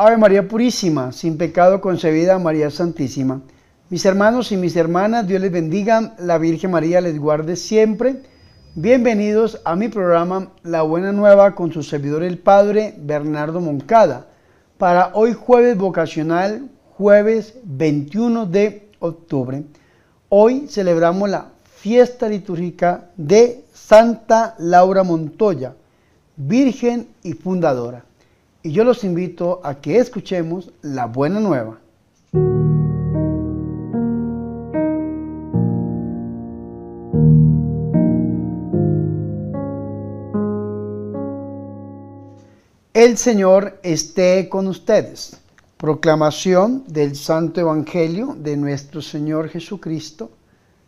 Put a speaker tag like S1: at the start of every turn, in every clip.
S1: Ave María Purísima, sin pecado concebida, María Santísima. Mis hermanos y mis hermanas, Dios les bendiga, la Virgen María les guarde siempre. Bienvenidos a mi programa La Buena Nueva con su servidor el Padre Bernardo Moncada. Para hoy jueves vocacional, jueves 21 de octubre. Hoy celebramos la fiesta litúrgica de Santa Laura Montoya, Virgen y Fundadora y yo los invito a que escuchemos la buena nueva. El Señor esté con ustedes. Proclamación del Santo Evangelio de nuestro Señor Jesucristo,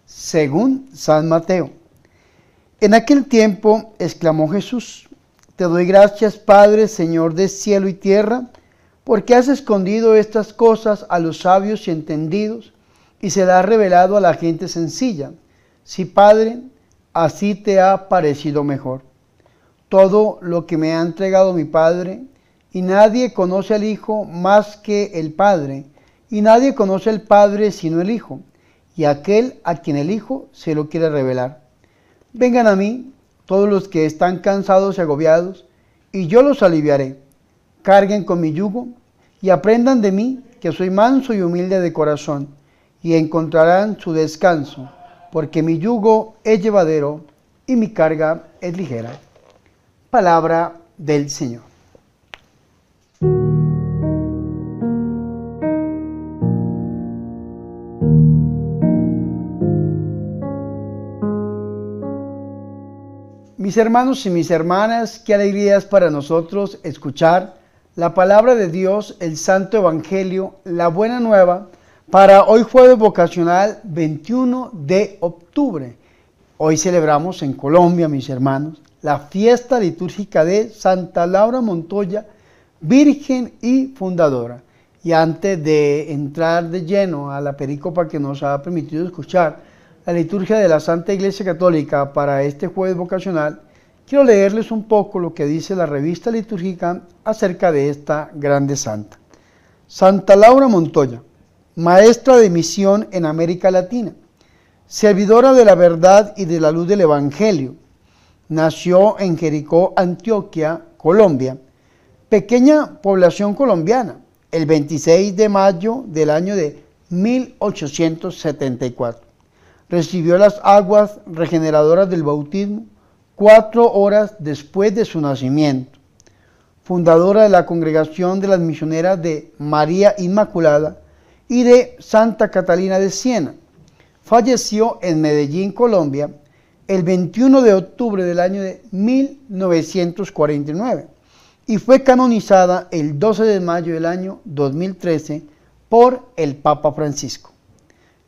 S1: según San Mateo. En aquel tiempo exclamó Jesús, te doy gracias, Padre, Señor de cielo y tierra, porque has escondido estas cosas a los sabios y entendidos y se las has revelado a la gente sencilla. Sí, Padre, así te ha parecido mejor. Todo lo que me ha entregado mi Padre, y nadie conoce al Hijo más que el Padre, y nadie conoce al Padre sino el Hijo, y aquel a quien el Hijo se lo quiere revelar. Vengan a mí todos los que están cansados y agobiados, y yo los aliviaré. Carguen con mi yugo y aprendan de mí, que soy manso y humilde de corazón, y encontrarán su descanso, porque mi yugo es llevadero y mi carga es ligera. Palabra del Señor. Mis hermanos y mis hermanas, qué alegría es para nosotros escuchar la palabra de Dios, el Santo Evangelio, la buena nueva, para hoy jueves vocacional 21 de octubre. Hoy celebramos en Colombia, mis hermanos, la fiesta litúrgica de Santa Laura Montoya, Virgen y Fundadora. Y antes de entrar de lleno a la pericopa que nos ha permitido escuchar, la liturgia de la Santa Iglesia Católica para este jueves vocacional, quiero leerles un poco lo que dice la revista litúrgica acerca de esta grande santa. Santa Laura Montoya, maestra de misión en América Latina, servidora de la verdad y de la luz del Evangelio. Nació en Jericó, Antioquia, Colombia, pequeña población colombiana, el 26 de mayo del año de 1874 recibió las aguas regeneradoras del bautismo cuatro horas después de su nacimiento. Fundadora de la Congregación de las Misioneras de María Inmaculada y de Santa Catalina de Siena. Falleció en Medellín, Colombia, el 21 de octubre del año de 1949 y fue canonizada el 12 de mayo del año 2013 por el Papa Francisco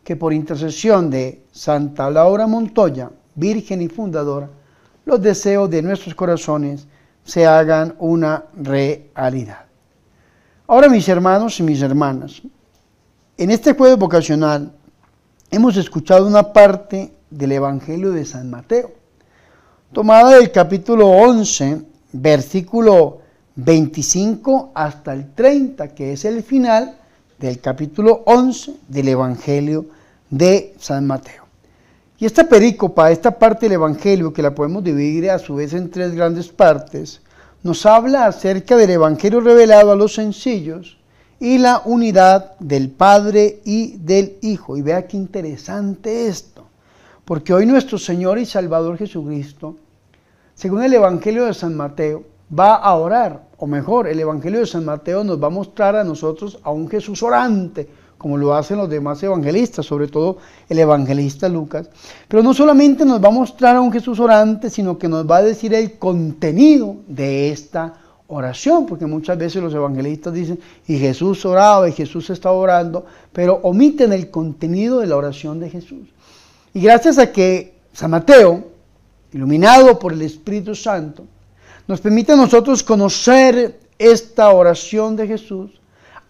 S1: que por intercesión de Santa Laura Montoya, Virgen y Fundadora, los deseos de nuestros corazones se hagan una realidad. Ahora mis hermanos y mis hermanas, en este jueves vocacional hemos escuchado una parte del Evangelio de San Mateo, tomada del capítulo 11, versículo 25 hasta el 30, que es el final del capítulo 11 del Evangelio de San Mateo. Y esta perícopa, esta parte del Evangelio, que la podemos dividir a su vez en tres grandes partes, nos habla acerca del Evangelio revelado a los sencillos y la unidad del Padre y del Hijo. Y vea qué interesante esto, porque hoy nuestro Señor y Salvador Jesucristo, según el Evangelio de San Mateo, va a orar, o mejor, el Evangelio de San Mateo nos va a mostrar a nosotros a un Jesús orante, como lo hacen los demás evangelistas, sobre todo el evangelista Lucas. Pero no solamente nos va a mostrar a un Jesús orante, sino que nos va a decir el contenido de esta oración, porque muchas veces los evangelistas dicen, y Jesús oraba, y Jesús está orando, pero omiten el contenido de la oración de Jesús. Y gracias a que San Mateo, iluminado por el Espíritu Santo, nos permite a nosotros conocer esta oración de Jesús.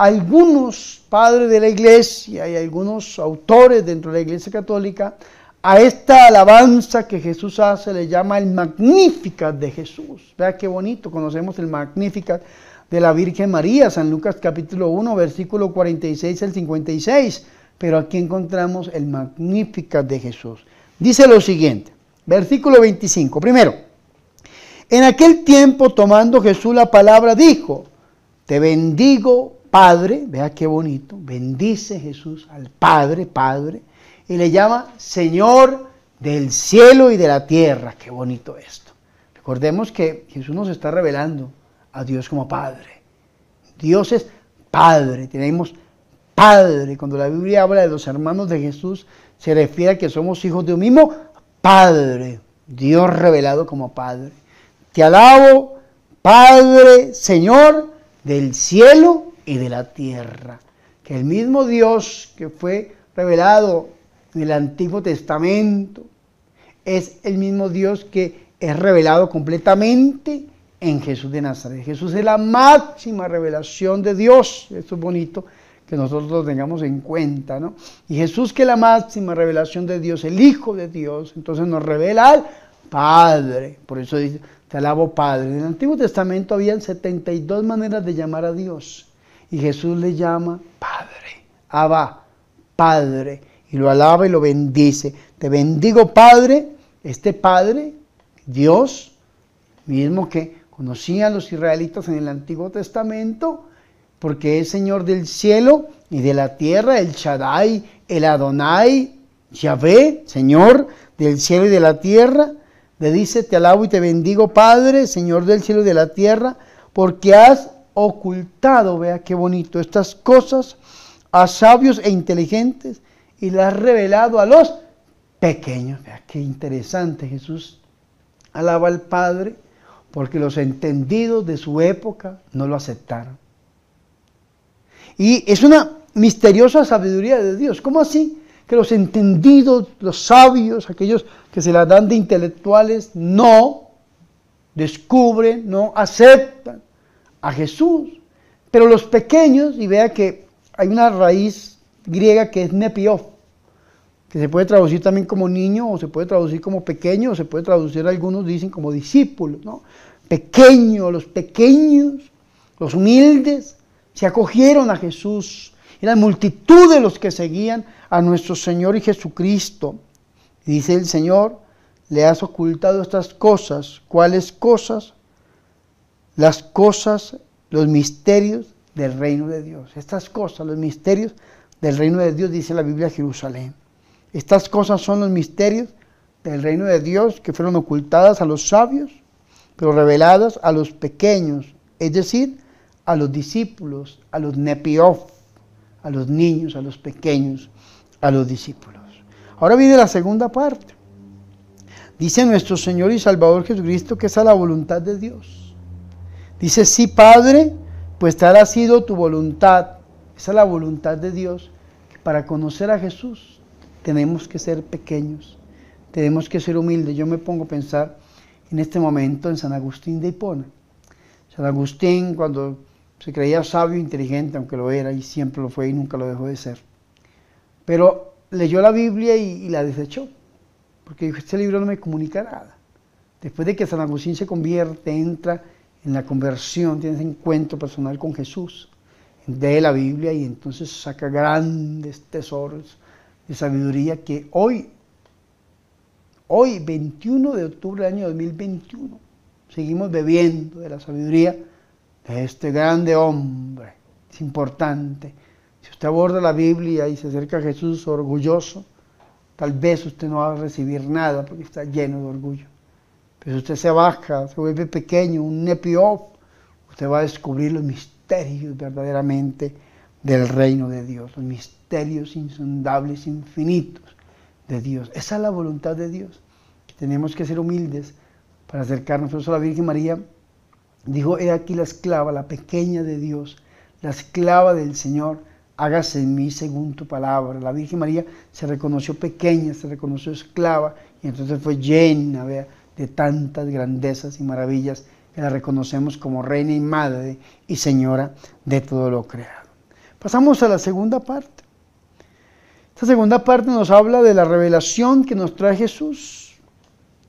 S1: Algunos padres de la iglesia y algunos autores dentro de la iglesia católica a esta alabanza que Jesús hace le llama el Magnificat de Jesús. Vea qué bonito, conocemos el Magnificat de la Virgen María, San Lucas capítulo 1, versículo 46 al 56. Pero aquí encontramos el Magnífica de Jesús. Dice lo siguiente, versículo 25. Primero, en aquel tiempo tomando Jesús la palabra dijo, te bendigo Padre, vea qué bonito, bendice Jesús al Padre, Padre, y le llama Señor del cielo y de la tierra. Qué bonito esto. Recordemos que Jesús nos está revelando a Dios como Padre. Dios es Padre, tenemos Padre. Cuando la Biblia habla de los hermanos de Jesús, se refiere a que somos hijos de un mismo Padre, Dios revelado como Padre. Te alabo, Padre, Señor del cielo y de la tierra. Que el mismo Dios que fue revelado en el Antiguo Testamento es el mismo Dios que es revelado completamente en Jesús de Nazaret. Jesús es la máxima revelación de Dios. Esto es bonito que nosotros lo tengamos en cuenta, ¿no? Y Jesús que es la máxima revelación de Dios, el Hijo de Dios, entonces nos revela al Padre. Por eso dice, te alabo Padre. En el Antiguo Testamento habían 72 maneras de llamar a Dios. Y Jesús le llama Padre. Abba, Padre. Y lo alaba y lo bendice. Te bendigo Padre. Este Padre, Dios, mismo que conocían los israelitas en el Antiguo Testamento, porque es Señor del cielo y de la tierra, el Shaddai, el Adonai, Yahvé, Señor del cielo y de la tierra. Le dice, te alabo y te bendigo, Padre, Señor del cielo y de la tierra, porque has ocultado, vea qué bonito, estas cosas a sabios e inteligentes y las has revelado a los pequeños. Vea qué interesante, Jesús alaba al Padre porque los entendidos de su época no lo aceptaron. Y es una misteriosa sabiduría de Dios. ¿Cómo así? Que los entendidos, los sabios, aquellos que se la dan de intelectuales, no descubren, no aceptan a Jesús. Pero los pequeños, y vea que hay una raíz griega que es nepios, que se puede traducir también como niño, o se puede traducir como pequeño, o se puede traducir, algunos dicen, como discípulo, ¿no? Pequeño, los pequeños, los humildes, se acogieron a Jesús. Y la multitud de los que seguían a nuestro Señor y Jesucristo. dice el Señor, le has ocultado estas cosas. ¿Cuáles cosas? Las cosas, los misterios del reino de Dios. Estas cosas, los misterios del reino de Dios, dice la Biblia Jerusalén. Estas cosas son los misterios del reino de Dios que fueron ocultadas a los sabios, pero reveladas a los pequeños, es decir, a los discípulos, a los nepiof, a los niños, a los pequeños, a los discípulos. Ahora viene la segunda parte. Dice nuestro Señor y Salvador Jesucristo que esa es la voluntad de Dios. Dice, sí, Padre, pues tal ha sido tu voluntad. Esa es la voluntad de Dios, para conocer a Jesús tenemos que ser pequeños, tenemos que ser humildes. Yo me pongo a pensar en este momento en San Agustín de Hipona. San Agustín, cuando se creía sabio inteligente, aunque lo era y siempre lo fue y nunca lo dejó de ser, pero leyó la Biblia y, la desechó, porque dijo, este libro no me comunica nada. Después de que San Agustín se convierte, entra en la conversión, tiene ese encuentro personal con Jesús, de la Biblia y entonces saca grandes tesoros de sabiduría que hoy, hoy 21 de octubre del año 2021, seguimos bebiendo de la sabiduría de este grande hombre. Es importante. Si usted aborda la Biblia y se acerca a Jesús orgulloso, tal vez usted no va a recibir nada porque está lleno de orgullo. Pero usted se baja, se vuelve pequeño, un nepiof, usted va a descubrir los misterios verdaderamente del reino de Dios, los misterios insondables, infinitos de Dios. Esa es la voluntad de Dios. Tenemos que ser humildes para acercarnos. Por eso la Virgen María dijo, he aquí la esclava, la pequeña de Dios, la esclava del Señor, hágase en mí según tu palabra. La Virgen María se reconoció pequeña, se reconoció esclava y entonces fue llena de tantas grandezas y maravillas que la reconocemos como reina y madre y señora de todo lo creado. Pasamos a la segunda parte. Esta segunda parte nos habla de la revelación que nos trae Jesús,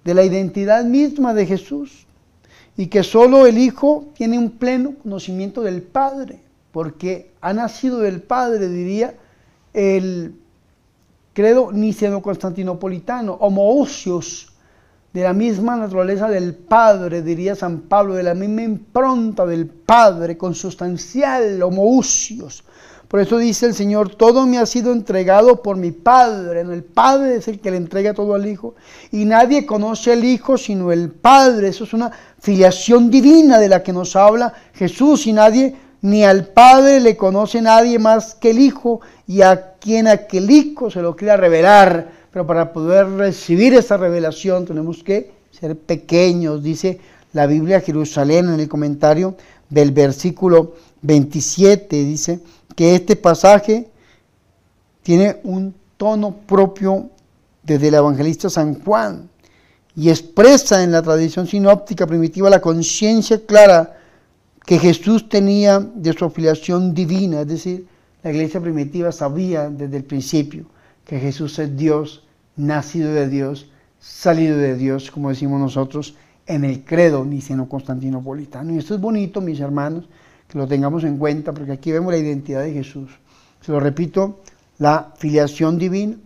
S1: de la identidad misma de Jesús. y que solo el Hijo tiene un pleno conocimiento del Padre, porque ha nacido del Padre, diría el credo niceno-constantinopolitano, homoousios, de la misma naturaleza del Padre, diría San Pablo, de la misma impronta del Padre, consustancial, homoousios. Por eso dice el Señor, todo me ha sido entregado por mi Padre. El Padre es el que le entrega todo al Hijo. Y nadie conoce al Hijo sino el Padre. Eso es una filiación divina de la que nos habla Jesús. Y nadie, ni al Padre le conoce nadie más que el Hijo. Y a quien aquel Hijo se lo quiera revelar. Pero para poder recibir esa revelación tenemos que ser pequeños. Dice la Biblia Jerusalén en el comentario del versículo 27. Dice que este pasaje tiene un tono propio desde el evangelista San Juan y expresa en la tradición sinóptica primitiva la conciencia clara que Jesús tenía de su afiliación divina, es decir, la iglesia primitiva sabía desde el principio que Jesús es Dios, nacido de Dios, salido de Dios, como decimos nosotros en el credo niceno-constantinopolitano. Y esto es bonito, mis hermanos, que lo tengamos en cuenta, porque aquí vemos la identidad de Jesús. Se lo repito, la filiación divina.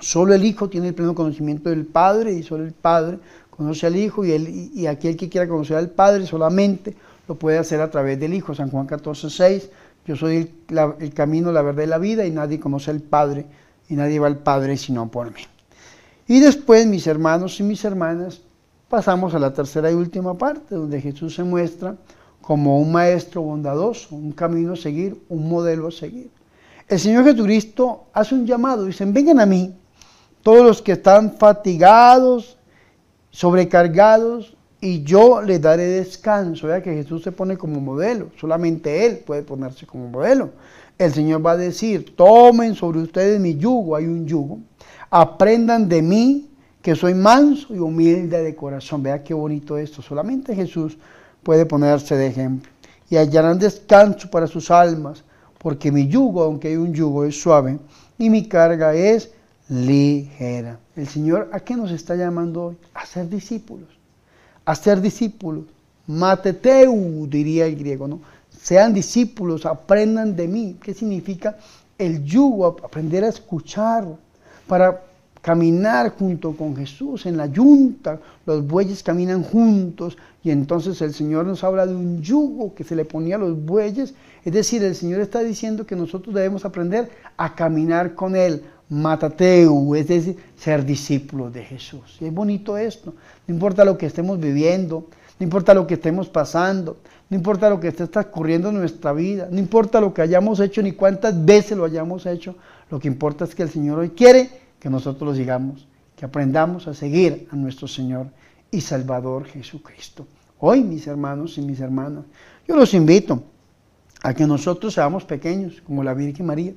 S1: Solo el Hijo tiene el pleno conocimiento del Padre y solo el Padre conoce al Hijo y, el, y aquel que quiera conocer al Padre solamente lo puede hacer a través del Hijo. San Juan 14, 6, yo soy el, el camino, la verdad y la vida y nadie conoce al Padre y nadie va al Padre sino por mí. Y después, mis hermanos y mis hermanas, pasamos a la tercera y última parte, donde Jesús se muestra como un maestro bondadoso, un camino a seguir, un modelo a seguir. El Señor Jesucristo hace un llamado, dicen, vengan a mí, todos los que están fatigados, sobrecargados, y yo les daré descanso. Vea que Jesús se pone como modelo, solamente Él puede ponerse como modelo. El Señor va a decir, tomen sobre ustedes mi yugo, hay un yugo, aprendan de mí, que soy manso y humilde de corazón. Vea qué bonito esto, solamente Jesús puede ponerse de ejemplo. Y hallarán descanso para sus almas, porque mi yugo, aunque hay un yugo, es suave y mi carga es ligera. El Señor, ¿a qué nos está llamando hoy? A ser discípulos. A ser discípulos. Mateteu, diría el griego, ¿no? Sean discípulos, aprendan de mí. ¿Qué significa el yugo? Aprender a escuchar para caminar junto con Jesús en la yunta, los bueyes caminan juntos y entonces el Señor nos habla de un yugo que se le ponía a los bueyes, es decir, el Señor está diciendo que nosotros debemos aprender a caminar con Él, matateu, es decir, ser discípulos de Jesús. Y es bonito esto, no importa lo que estemos viviendo, no importa lo que estemos pasando, no importa lo que esté transcurriendo en nuestra vida, no importa lo que hayamos hecho ni cuántas veces lo hayamos hecho, lo que importa es que el Señor hoy quiere que nosotros lo sigamos, que aprendamos a seguir a nuestro Señor y Salvador Jesucristo. Hoy, mis hermanos y mis hermanas, yo los invito a que nosotros seamos pequeños, como la Virgen María.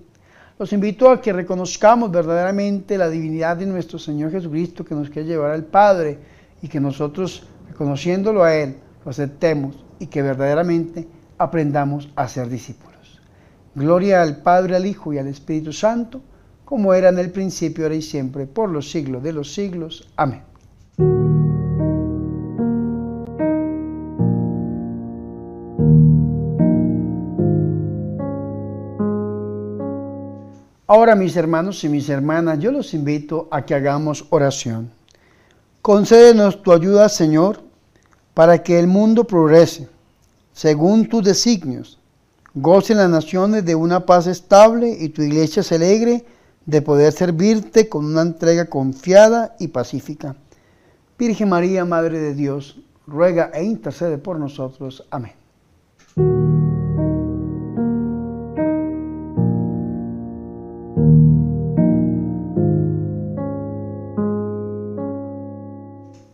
S1: Los invito a que reconozcamos verdaderamente la divinidad de nuestro Señor Jesucristo que nos quiere llevar al Padre y que nosotros, reconociéndolo a Él, lo aceptemos y que verdaderamente aprendamos a ser discípulos. Gloria al Padre, al Hijo y al Espíritu Santo como era en el principio, ahora y siempre, por los siglos de los siglos. Amén. Ahora, mis hermanos y mis hermanas, yo los invito a que hagamos oración. Concédenos tu ayuda, Señor, para que el mundo progrese, según tus designios. Gocen las naciones de una paz estable y tu iglesia se alegre de poder servirte con una entrega confiada y pacífica. Virgen María, Madre de Dios, ruega e intercede por nosotros. Amén.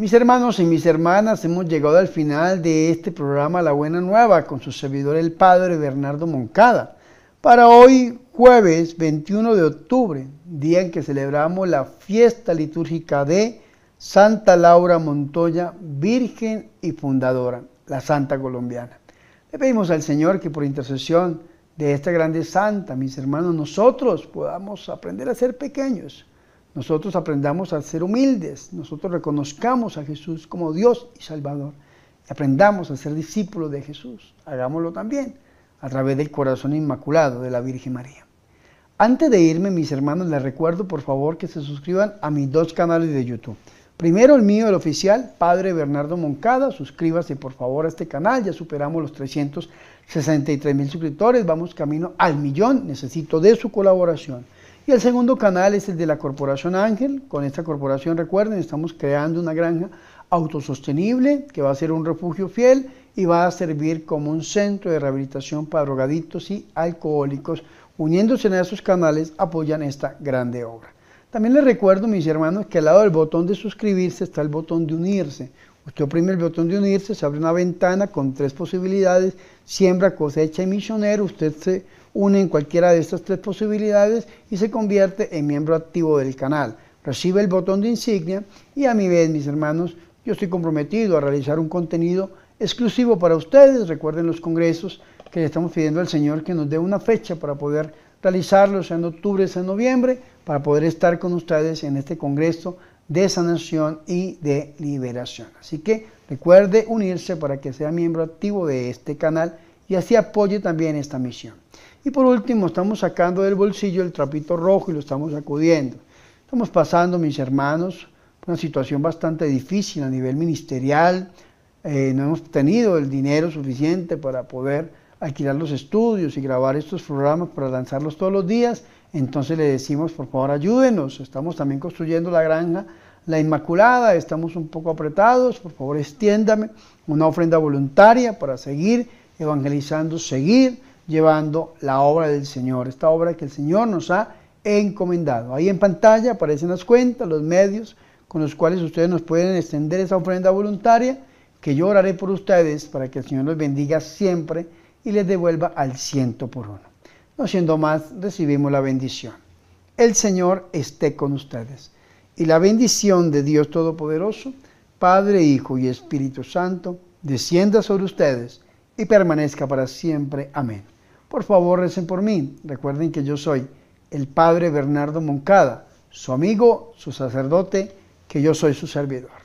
S1: Mis hermanos y mis hermanas, hemos llegado al final de este programa La Buena Nueva con su servidor el Padre Bernardo Moncada. Para hoy, jueves 21 de octubre, día en que celebramos la fiesta litúrgica de Santa Laura Montoya, Virgen y Fundadora, la Santa Colombiana. Le pedimos al Señor que por intercesión de esta grande santa, mis hermanos, nosotros podamos aprender a ser pequeños, nosotros aprendamos a ser humildes, nosotros reconozcamos a Jesús como Dios y Salvador Aprendamos a ser discípulos de Jesús. Hagámoslo también a través del corazón inmaculado de la Virgen María. Antes de irme, mis hermanos, les recuerdo por favor que se suscriban a mis dos canales de YouTube. Primero el mío, el oficial, Padre Bernardo Moncada. Suscríbase por favor a este canal. Ya superamos los 363 mil suscriptores. Vamos camino al millón. Necesito de su colaboración. Y el segundo canal es el de la Corporación Ángel. Con esta corporación, recuerden, estamos creando una granja autosostenible que va a ser un refugio fiel y va a servir como un centro de rehabilitación para drogadictos y alcohólicos. Uniéndose en esos canales apoyan esta grande obra. También les recuerdo, mis hermanos, que al lado del botón de suscribirse está el botón de unirse. Usted oprime el botón de unirse, se abre una ventana con tres posibilidades, siembra, cosecha y misionero. Usted se une en cualquiera de estas tres posibilidades y se convierte en miembro activo del canal. Recibe el botón de insignia y a mi vez, mis hermanos, yo estoy comprometido a realizar un contenido exclusivo para ustedes. Recuerden los congresos que le estamos pidiendo al Señor que nos dé una fecha para poder realizarlos en octubre, en noviembre, para poder estar con ustedes en este Congreso de Sanación y de Liberación. Así que recuerde unirse para que sea miembro activo de este canal y así apoye también esta misión. Y por último, estamos sacando del bolsillo el trapito rojo y lo estamos sacudiendo. Estamos pasando, mis hermanos, una situación bastante difícil a nivel ministerial. Eh, no hemos tenido el dinero suficiente para poder alquilar los estudios y grabar estos programas para lanzarlos todos los días, entonces le decimos, por favor, ayúdenos. Estamos también construyendo la granja La Inmaculada, estamos un poco apretados, por favor, extiéndame una ofrenda voluntaria para seguir evangelizando, seguir llevando la obra del Señor, esta obra que el Señor nos ha encomendado. Ahí en pantalla aparecen las cuentas, los medios con los cuales ustedes nos pueden extender esa ofrenda voluntaria, que yo oraré por ustedes para que el Señor los bendiga siempre y les devuelva al ciento por uno. No siendo más, recibimos la bendición. El Señor esté con ustedes. Y la bendición de Dios Todopoderoso, Padre, Hijo y Espíritu Santo, descienda sobre ustedes y permanezca para siempre. Amén. Por favor, recen por mí. Recuerden que yo soy el Padre Bernardo Moncada, su amigo, su sacerdote, que yo soy su servidor.